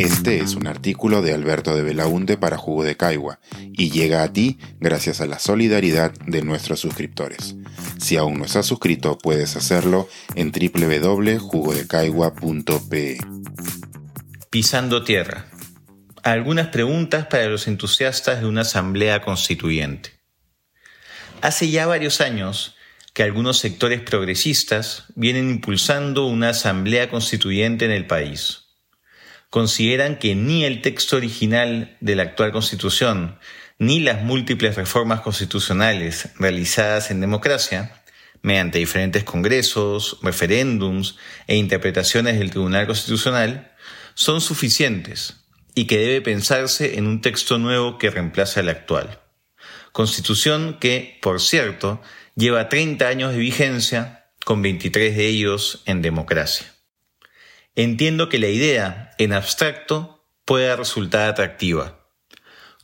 Este es un artículo de Alberto de Belaunte para Jugo de Caigua y llega a ti gracias a la solidaridad de nuestros suscriptores. Si aún no estás suscrito, puedes hacerlo en www.jugodecaigua.pe. Pisando tierra. Algunas preguntas para los entusiastas de una asamblea constituyente. Hace ya varios años que algunos sectores progresistas vienen impulsando una asamblea constituyente en el país consideran que ni el texto original de la actual Constitución ni las múltiples reformas constitucionales realizadas en democracia, mediante diferentes congresos, referéndums e interpretaciones del Tribunal Constitucional, son suficientes y que debe pensarse en un texto nuevo que reemplace al actual. Constitución que, por cierto, lleva 30 años de vigencia, con 23 de ellos en democracia. Entiendo que la idea, en abstracto, pueda resultar atractiva.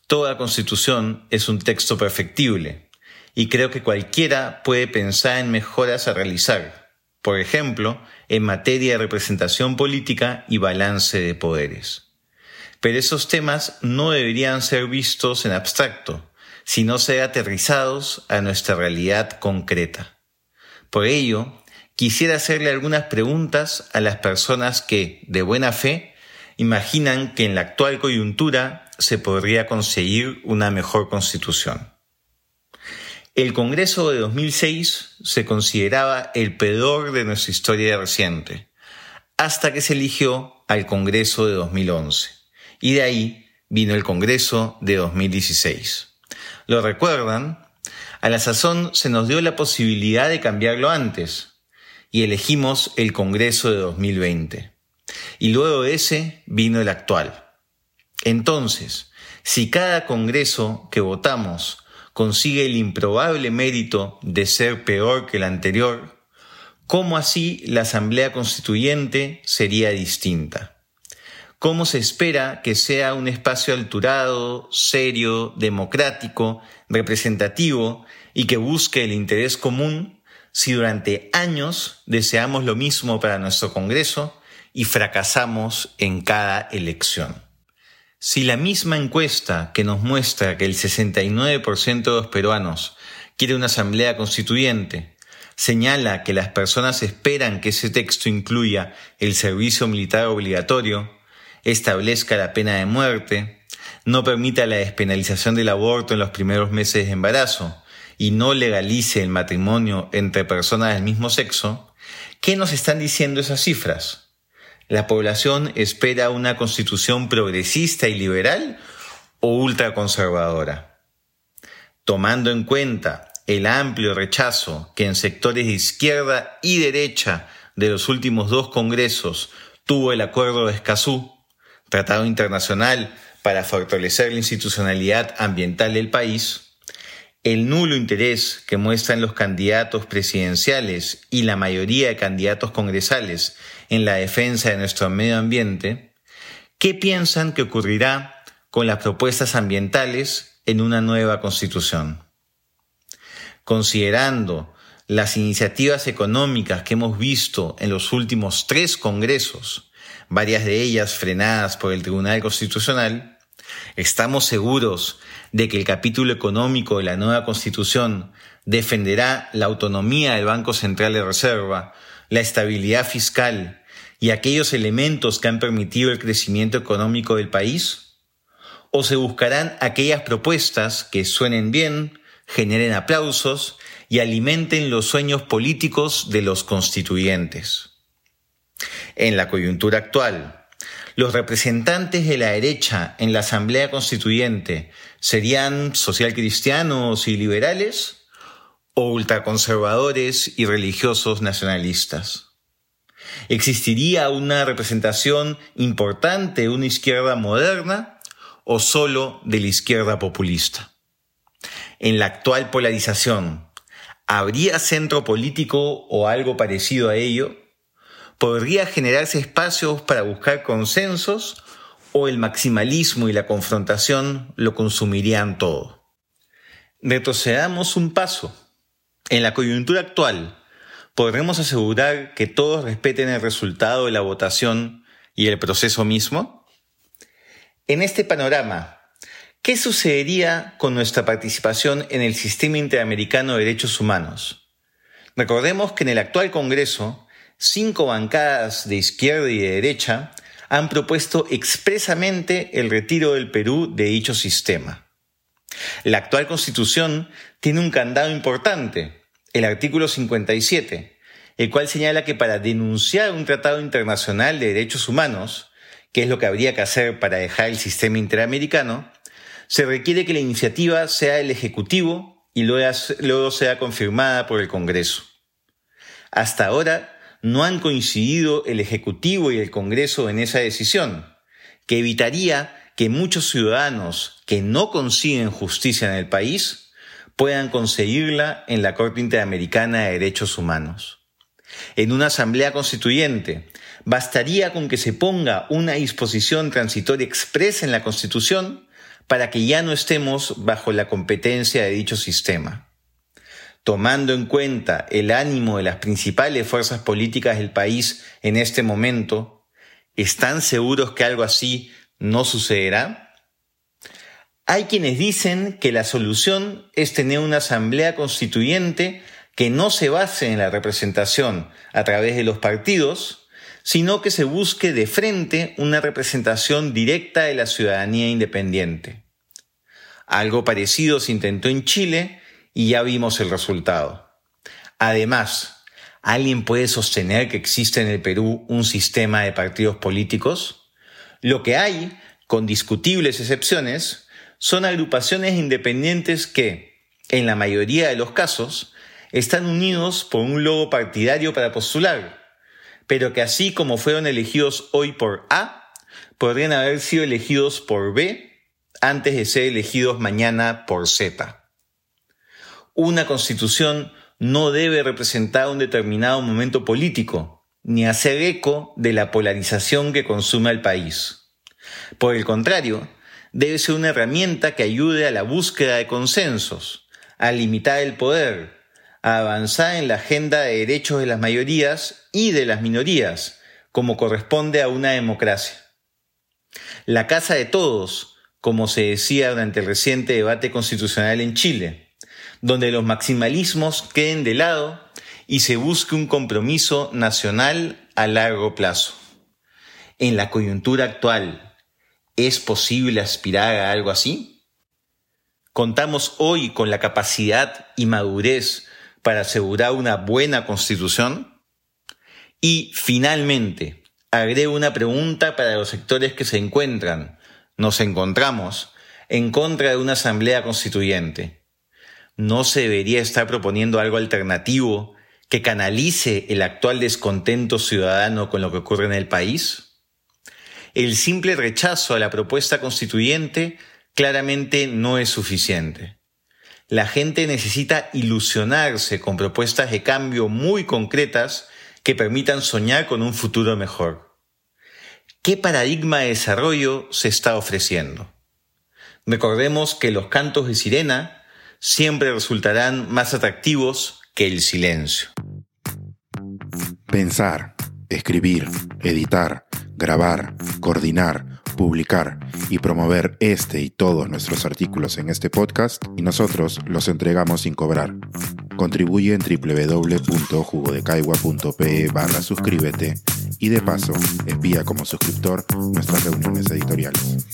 Toda constitución es un texto perfectible, y creo que cualquiera puede pensar en mejoras a realizar, por ejemplo, en materia de representación política y balance de poderes. Pero esos temas no deberían ser vistos en abstracto, sino ser aterrizados a nuestra realidad concreta. Por ello, quisiera hacerle algunas preguntas a las personas que, de buena fe, imaginan que en la actual coyuntura se podría conseguir una mejor constitución. El Congreso de 2006 se consideraba el peor de nuestra historia reciente, hasta que se eligió al Congreso de 2011, y de ahí vino el Congreso de 2016. ¿Lo recuerdan? A la sazón se nos dio la posibilidad de cambiarlo antes, y elegimos el Congreso de 2020. Y luego de ese vino el actual. Entonces, si cada Congreso que votamos consigue el improbable mérito de ser peor que el anterior, ¿cómo así la Asamblea Constituyente sería distinta? ¿Cómo se espera que sea un espacio alturado, serio, democrático, representativo y que busque el interés común si durante años deseamos lo mismo para nuestro Congreso y fracasamos en cada elección. Si la misma encuesta que nos muestra que el 69% de los peruanos quiere una asamblea constituyente señala que las personas esperan que ese texto incluya el servicio militar obligatorio, establezca la pena de muerte, no permita la despenalización del aborto en los primeros meses de embarazo, y no legalice el matrimonio entre personas del mismo sexo, ¿qué nos están diciendo esas cifras? ¿La población espera una constitución progresista y liberal o ultraconservadora? Tomando en cuenta el amplio rechazo que en sectores de izquierda y derecha de los últimos dos congresos tuvo el Acuerdo de Escazú, tratado internacional para fortalecer la institucionalidad ambiental del país, el nulo interés que muestran los candidatos presidenciales y la mayoría de candidatos congresales en la defensa de nuestro medio ambiente, ¿qué piensan que ocurrirá con las propuestas ambientales en una nueva constitución? Considerando las iniciativas económicas que hemos visto en los últimos tres congresos, varias de ellas frenadas por el Tribunal Constitucional, estamos seguros de que el capítulo económico de la nueva Constitución defenderá la autonomía del Banco Central de Reserva, la estabilidad fiscal y aquellos elementos que han permitido el crecimiento económico del país? ¿O se buscarán aquellas propuestas que suenen bien, generen aplausos y alimenten los sueños políticos de los constituyentes? En la coyuntura actual, los representantes de la derecha en la Asamblea Constituyente serían socialcristianos y liberales o ultraconservadores y religiosos nacionalistas. ¿Existiría una representación importante de una izquierda moderna o solo de la izquierda populista? En la actual polarización, ¿habría centro político o algo parecido a ello? ¿Podría generarse espacios para buscar consensos o el maximalismo y la confrontación lo consumirían todo? Retrocedamos un paso. En la coyuntura actual, ¿podremos asegurar que todos respeten el resultado de la votación y el proceso mismo? En este panorama, ¿qué sucedería con nuestra participación en el Sistema Interamericano de Derechos Humanos? Recordemos que en el actual Congreso, cinco bancadas de izquierda y de derecha han propuesto expresamente el retiro del Perú de dicho sistema. La actual Constitución tiene un candado importante, el artículo 57, el cual señala que para denunciar un tratado internacional de derechos humanos, que es lo que habría que hacer para dejar el sistema interamericano, se requiere que la iniciativa sea el Ejecutivo y luego sea confirmada por el Congreso. Hasta ahora no han coincidido el Ejecutivo y el Congreso en esa decisión, que evitaría que muchos ciudadanos que no consiguen justicia en el país puedan conseguirla en la Corte Interamericana de Derechos Humanos. En una asamblea constituyente, bastaría con que se ponga una disposición transitoria expresa en la Constitución para que ya no estemos bajo la competencia de dicho sistema. Tomando en cuenta el ánimo de las principales fuerzas políticas del país en este momento, ¿están seguros que algo así no sucederá? Hay quienes dicen que la solución es tener una asamblea constituyente que no se base en la representación a través de los partidos, sino que se busque de frente una representación directa de la ciudadanía independiente. Algo parecido se intentó en Chile y ya vimos el resultado. Además, ¿alguien puede sostener que existe en el Perú un sistema de partidos políticos? Lo que hay, con discutibles excepciones, son agrupaciones independientes que, en la mayoría de los casos, están unidos por un logo partidario para postular, pero que así como fueron elegidos hoy por A, podrían haber sido elegidos por B antes de ser elegidos mañana por Z. Una constitución no debe representar un determinado momento político, ni hacer eco de la polarización que consume al país. Por el contrario, debe ser una herramienta que ayude a la búsqueda de consensos, a limitar el poder, a avanzar en la agenda de derechos de las mayorías y de las minorías, como corresponde a una democracia. La casa de todos, como se decía durante el reciente debate constitucional en Chile, donde los maximalismos queden de lado y se busque un compromiso nacional a largo plazo. En la coyuntura actual, ¿es posible aspirar a algo así? ¿Contamos hoy con la capacidad y madurez para asegurar una buena constitución? Y finalmente, agrego una pregunta para los sectores que se encuentran, nos encontramos, en contra de una asamblea constituyente. ¿No se debería estar proponiendo algo alternativo que canalice el actual descontento ciudadano con lo que ocurre en el país? El simple rechazo a la propuesta constituyente claramente no es suficiente. La gente necesita ilusionarse con propuestas de cambio muy concretas que permitan soñar con un futuro mejor. ¿Qué paradigma de desarrollo se está ofreciendo? Recordemos que los cantos de sirena siempre resultarán más atractivos que el silencio. Pensar, escribir, editar, grabar, coordinar, publicar y promover este y todos nuestros artículos en este podcast y nosotros los entregamos sin cobrar. Contribuye en www.jugodecaigua.pe barra suscríbete y de paso envía como suscriptor nuestras reuniones editoriales.